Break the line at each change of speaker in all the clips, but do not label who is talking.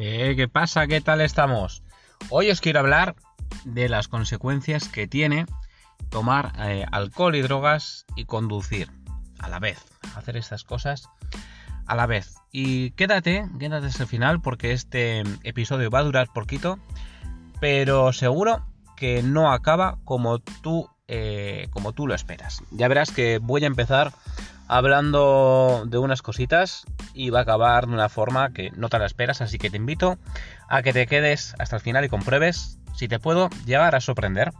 Eh, ¿Qué pasa? ¿Qué tal estamos? Hoy os quiero hablar de las consecuencias que tiene tomar eh, alcohol y drogas y conducir a la vez. Hacer estas cosas a la vez. Y quédate, quédate hasta el final porque este episodio va a durar poquito, pero seguro que no acaba como tú, eh, como tú lo esperas. Ya verás que voy a empezar hablando de unas cositas y va a acabar de una forma que no te la esperas, así que te invito a que te quedes hasta el final y compruebes si te puedo llegar a sorprender.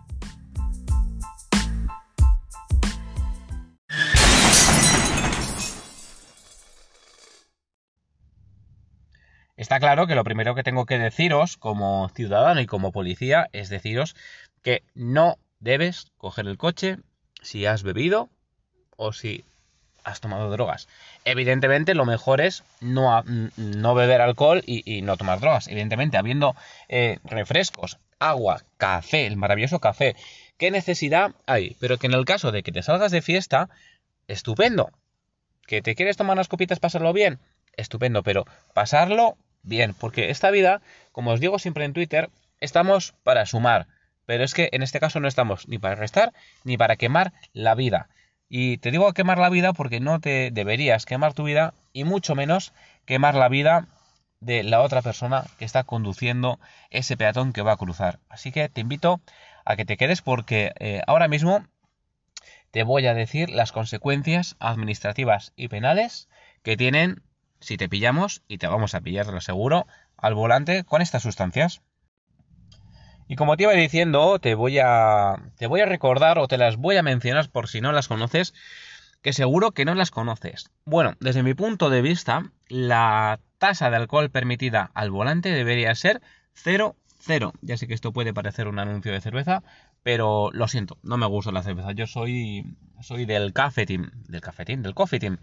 Está claro que lo primero que tengo que deciros como ciudadano y como policía es deciros que no debes coger el coche si has bebido o si has tomado drogas. Evidentemente, lo mejor es no, no beber alcohol y, no tomar drogas. Evidentemente, habiendo eh, refrescos, agua, café, el maravilloso café, ¿qué necesidad hay? Pero que en el caso de que te salgas de fiesta, estupendo. ¿Que te quieres tomar unas copitas, pasarlo bien? Estupendo, pero pasarlo bien, porque esta vida, como os digo siempre en Twitter, estamos para sumar. Pero es que en este caso no estamos ni para restar ni para quemar la vida. Y te digo quemar la vida porque no te deberías quemar tu vida y mucho menos quemar la vida de la otra persona que está conduciendo ese peatón que va a cruzar. Así que te invito a que te quedes porque eh, ahora mismo te voy a decir las consecuencias administrativas y penales que tienen si te pillamos y te vamos a pillar, lo aseguro, al volante con estas sustancias. Y como te iba diciendo, te voy a te voy a recordar o te las voy a mencionar por si no las conoces, que seguro que no las conoces. Bueno, desde mi punto de vista, la tasa de alcohol permitida al volante debería ser 0 0. Ya sé que esto puede parecer un anuncio de cerveza, pero lo siento, no me gusta la cerveza. Yo soy soy del café team, del café team, del coffee team,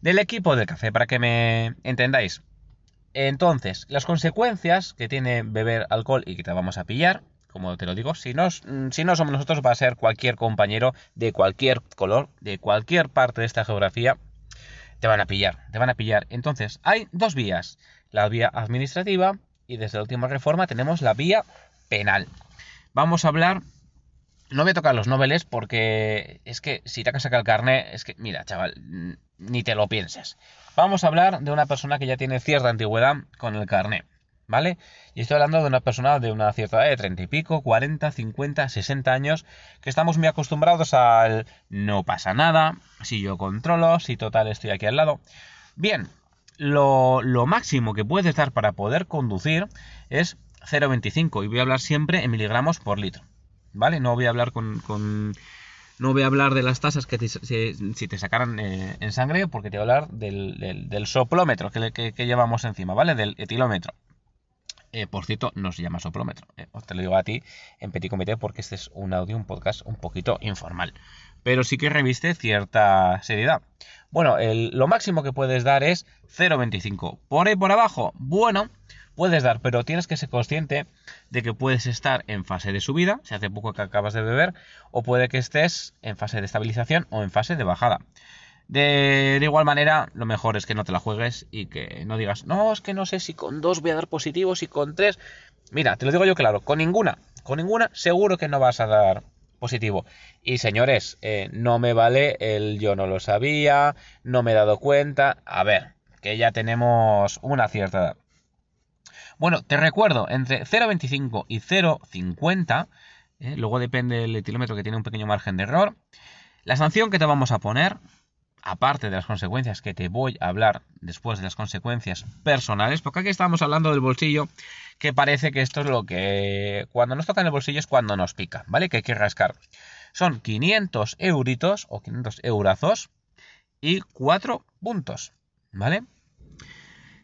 del equipo del café para que me entendáis. Entonces, las consecuencias que tiene beber alcohol y que te vamos a pillar, como te lo digo, si no, mm, si no somos nosotros, va a ser cualquier compañero de cualquier color, de cualquier parte de esta geografía, te van a pillar, te van a pillar. Entonces, hay dos vías, la vía administrativa y desde la última reforma tenemos la vía penal. Vamos a hablar, no voy a tocar los noveles porque es que si te has sacado el carnet, es que, mira, chaval, ni te lo pienses. Vamos a hablar de una persona que ya tiene cierta antigüedad con el carnet, ¿vale? Y estoy hablando de una persona de una cierta edad de 30 y pico, 40, 50, 60 años, que estamos muy acostumbrados al no pasa nada, si yo controlo, si total estoy aquí al lado. Bien, lo, máximo que puedes dar para poder conducir es 0,25 y voy a hablar siempre en miligramos por litro, ¿vale? No voy a hablar con no voy a hablar de las tasas que si, te sacaran eh, en sangre, porque te voy a hablar del, soplómetro que, llevamos encima, ¿vale? Del etilómetro. Eh, por cierto, no se llama soplómetro. Eh, os te lo digo a ti en petit comité porque este es un audio, un podcast un poquito informal. Pero sí que reviste cierta seriedad. Bueno, lo máximo que puedes dar es 0,25. Por ahí por abajo, bueno, puedes dar, pero tienes que ser consciente de que puedes estar en fase de subida, si hace poco que acabas de beber, o puede que estés en fase de estabilización o en fase de bajada. De, igual manera, lo mejor es que no te la juegues y que no digas, no, es que no sé si con dos voy a dar positivo, si con tres. Mira, te lo digo yo claro, con ninguna, con ninguna seguro que no vas a dar positivo. Y señores, eh, no me vale el yo no lo sabía, no me he dado cuenta. A ver, que ya tenemos una cierta edad. Bueno, te recuerdo, entre 0,25 y 0,50, ¿eh? luego depende del etilómetro que tiene un pequeño margen de error, la sanción que te vamos a poner, aparte de las consecuencias que te voy a hablar después de las consecuencias personales, porque aquí estamos hablando del bolsillo, que parece que esto es lo que cuando nos toca en el bolsillo es cuando nos pica, ¿vale? Que hay que rascar. Son 500 euritos o 500 eurazos y 4 puntos, ¿vale?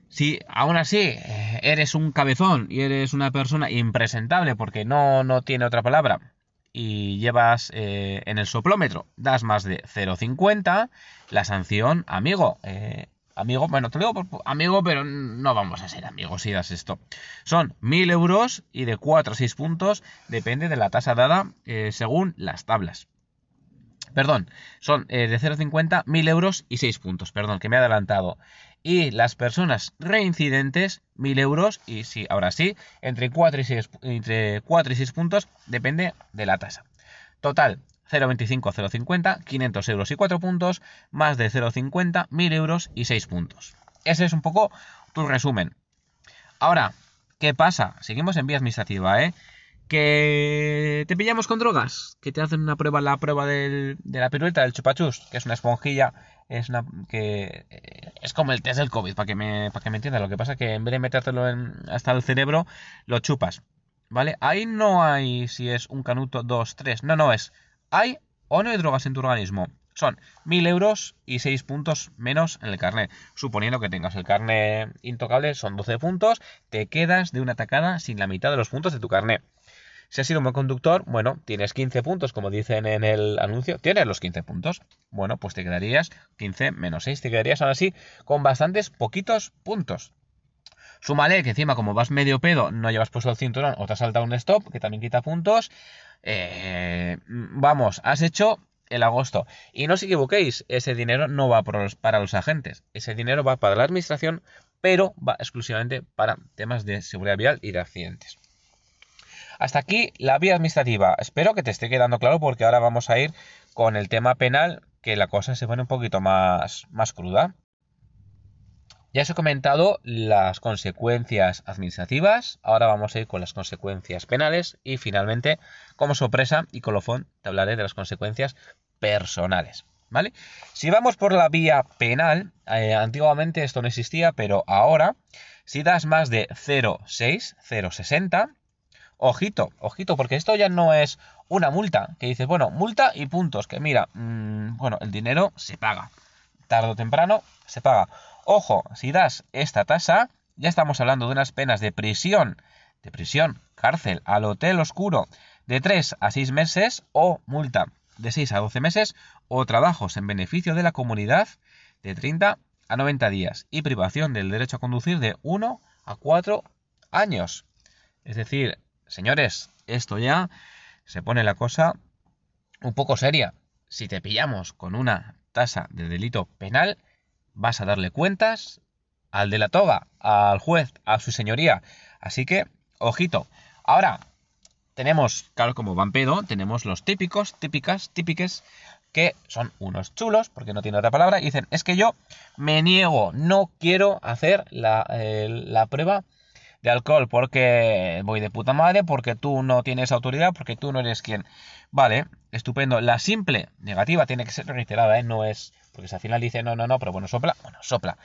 Si aún así eh, eres un cabezón y eres una persona impresentable porque no, no tiene otra palabra y llevas eh, en el soplómetro, das más de 0,50, la sanción, amigo, eh, amigo, bueno, te digo amigo, pero no vamos a ser amigos si das esto. Son 1.000 euros y de 4 a 6 puntos, depende de la tasa dada según las tablas. Perdón, son eh, de 0,50, 1000 euros y 6 puntos. Perdón, que me he adelantado. Y las personas reincidentes, 1000 euros y sí, ahora sí, entre 4 y 6, entre 4 y 6 puntos, depende de la tasa. Total, 0,25 0,50, 500 euros y 4 puntos, más de 0,50, 1000 euros y 6 puntos. Ese es un poco tu resumen. Ahora, ¿qué pasa? Seguimos en vía administrativa, ¿eh? Que te pillamos con drogas, que te hacen una prueba, la prueba de la pirueta, del chupachus, que es una esponjilla, es una que eh, es como el test del COVID, para que me, para que me entiendas. Lo que pasa es que en vez de metértelo hasta el cerebro, lo chupas. ¿Vale? Ahí no hay si es un canuto, dos, tres. No, no, es ¿hay o no hay drogas en tu organismo? Son 1000 euros y 6 puntos menos en el carnet. Suponiendo que tengas el carnet intocable, son 12 puntos, te quedas de una tacada sin la mitad de los puntos de tu carnet. Si has sido un buen conductor, bueno, tienes 15 puntos, como dicen en el anuncio, tienes los 15 puntos. Bueno, pues te quedarías 15 menos 6, te quedarías aún así con bastantes poquitos puntos. Súmale que encima, como vas medio pedo, no llevas puesto el cinturón o te has saltado un stop, que también quita puntos. Eh, vamos, has hecho el agosto. Y no os equivoquéis, ese dinero no va para los agentes. Ese dinero va para la administración, pero va exclusivamente para temas de seguridad vial y de accidentes. Hasta aquí la vía administrativa. Espero que te esté quedando claro porque ahora vamos a ir con el tema penal, que la cosa se pone un poquito más, más cruda. Ya os he comentado las consecuencias administrativas, ahora vamos a ir con las consecuencias penales y finalmente, como sorpresa y colofón, te hablaré de las consecuencias personales. ¿Vale? Si vamos por la vía penal, eh, antiguamente esto no existía, pero ahora, si das más de 0,6, 0,60, ojito, ojito, porque esto ya no es una multa, que dices, bueno, multa y puntos, que mira, mm, bueno, el dinero se paga, tarde o temprano se paga. Ojo, si das esta tasa, ya estamos hablando de unas penas de prisión, de prisión, cárcel, al hotel oscuro, de 3 a 6 meses o multa de 6 a 12 meses o trabajos en beneficio de la comunidad de 30 a 90 días y privación del derecho a conducir de 1 a 4 años. Es decir, señores, esto ya se pone la cosa un poco seria. Si te pillamos con una tasa de delito penal, vas a darle cuentas al de la toga, al juez, a su señoría. Así que, ojito. Ahora, tenemos, claro, como Vampedo, tenemos los típicos, típicas, típiques, que son unos chulos, porque no tiene otra palabra, y dicen, es que yo me niego, no quiero hacer la, la prueba de alcohol porque voy de puta madre, porque tú no tienes autoridad, porque tú no eres quien. Vale, estupendo. La simple negativa tiene que ser reiterada, ¿eh? No es porque si al final dice no, no, no, pero bueno, sopla, bueno, sopla.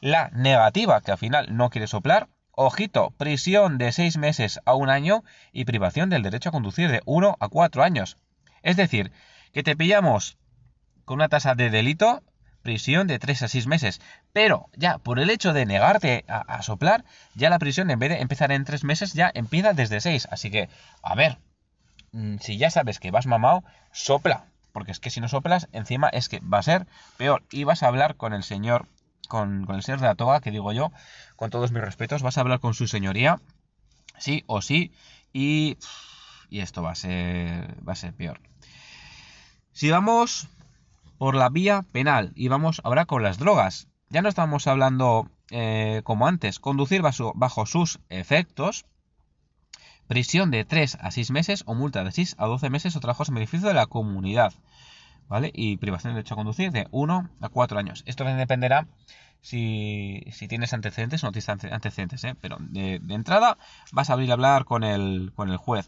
La negativa, que al final no quiere soplar, ojito, prisión de seis meses a un año y privación del derecho a conducir de uno a cuatro años. Es decir, que te pillamos con una tasa de delito, prisión de tres a seis meses. Pero ya por el hecho de negarte a, soplar, ya la prisión en vez de empezar en tres meses, ya empieza desde seis. Así que, a ver, mm, si ya sabes que vas mamado, sopla porque es que si no soplas, encima es que va a ser peor. Y vas a hablar con el señor, con, el señor de la toga, que digo yo, con todos mis respetos, vas a hablar con su señoría, sí o sí, y, y esto va a ser, va a ser peor. Si vamos por la vía penal y vamos ahora con las drogas, ya no estamos hablando eh, como antes, conducir bajo sus efectos, prisión de 3 a 6 meses o multa de 6 a 12 meses o trabajos en beneficio de la comunidad. ¿Vale? Y privación de derecho a conducir de 1 a 4 años. Esto dependerá si, tienes antecedentes o no tienes antecedentes, ¿eh? pero de, entrada vas a abrir a hablar con el, con el juez.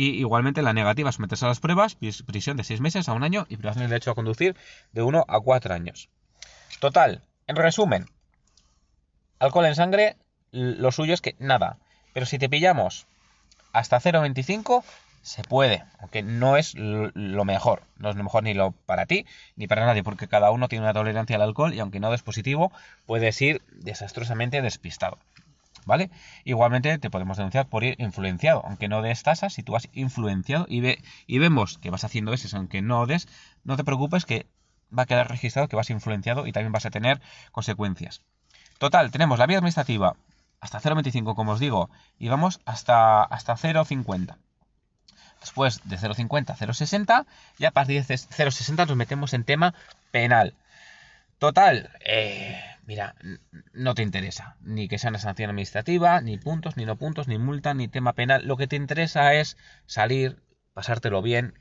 Y igualmente la negativa someterse a las pruebas, prisión de 6 meses a un año y privación de derecho a conducir de 1 a 4 años. Total, en resumen, alcohol en sangre, lo suyo es que nada. Pero si te pillamos hasta 0,25 se puede, aunque no es lo mejor, no es lo mejor ni lo para ti ni para nadie, porque cada uno tiene una tolerancia al alcohol y aunque no des positivo, puedes ir desastrosamente despistado. ¿Vale? Igualmente te podemos denunciar por ir influenciado, aunque no des tasas, si tú has influenciado y, ve, y vemos que vas haciendo ese, aunque no des, no te preocupes que va a quedar registrado que vas influenciado y también vas a tener consecuencias. Total, tenemos la vía administrativa, hasta 0,25 como os digo, y vamos hasta, hasta 0,50. después de 0,50 0,60 y a partir de 0,60 nos metemos en tema penal. Total, eh, mira, no te interesa ni que sea una sanción administrativa, ni puntos, ni no puntos, ni multa, ni tema penal. Lo que te interesa es salir, pasártelo bien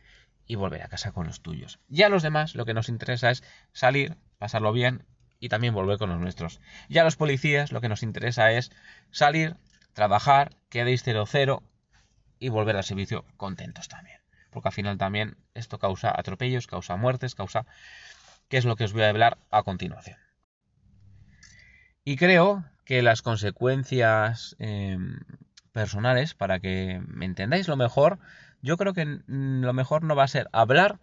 y volver a casa con los tuyos. Y a los demás lo que nos interesa es salir, pasarlo bien y también volver con los nuestros. Y a los policías lo que nos interesa es salir, trabajar, que deis 0-0 y volver al servicio contentos también. Porque al final también esto causa atropellos, causa muertes, causa que es lo que os voy a hablar a continuación. Y creo que las consecuencias em, personales, para que me entendáis lo mejor, yo creo que lo mejor no va a ser hablar,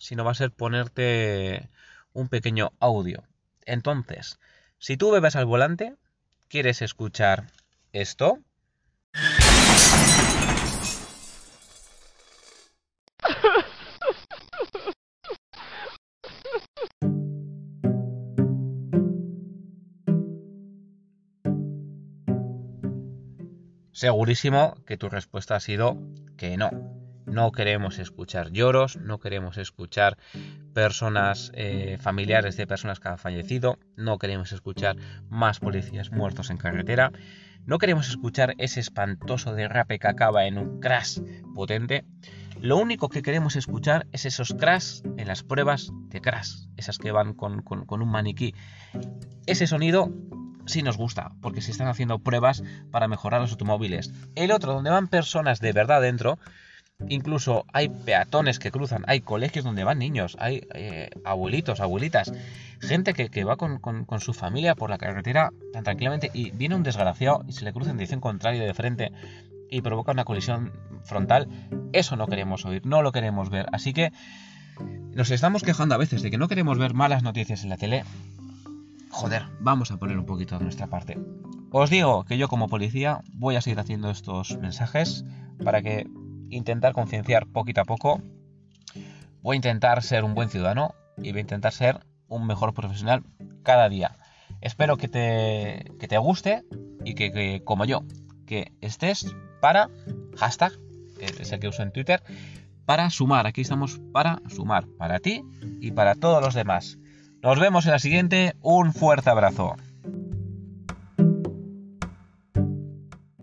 sino va a ser ponerte un pequeño audio. Entonces, si tú bebes al volante, quieres escuchar esto, Segurísimo que tu respuesta ha sido que no. No queremos escuchar lloros, no queremos escuchar personas eh, familiares de personas que han fallecido, no queremos escuchar más policías muertos en carretera, no queremos escuchar ese espantoso derrape que acaba en un crash potente. Lo único que queremos escuchar es esos crash en las pruebas de crash, esas que van con, con un maniquí. Ese sonido sí nos gusta, porque se están haciendo pruebas para mejorar los automóviles. El otro, donde van personas de verdad dentro, incluso hay peatones que cruzan, hay colegios donde van niños, hay eh, abuelitos, abuelitas, gente que, va con, su familia por la carretera tan tranquilamente y viene un desgraciado y se le cruza en dirección contraria de frente y provoca una colisión frontal. Eso no queremos oír, no lo queremos ver. Así que nos estamos quejando a veces de que no queremos ver malas noticias en la tele joder, vamos a poner un poquito de nuestra parte. Os digo que yo como policía voy a seguir haciendo estos mensajes para que intentar concienciar poquito a poco. Voy a intentar ser un buen ciudadano y voy a intentar ser un mejor profesional cada día. Espero que te, que te guste y que, como yo, que estés para hashtag, es el que uso en Twitter, para sumar. Aquí estamos para sumar, para ti y para todos los demás. Nos vemos en la siguiente. Un fuerte abrazo.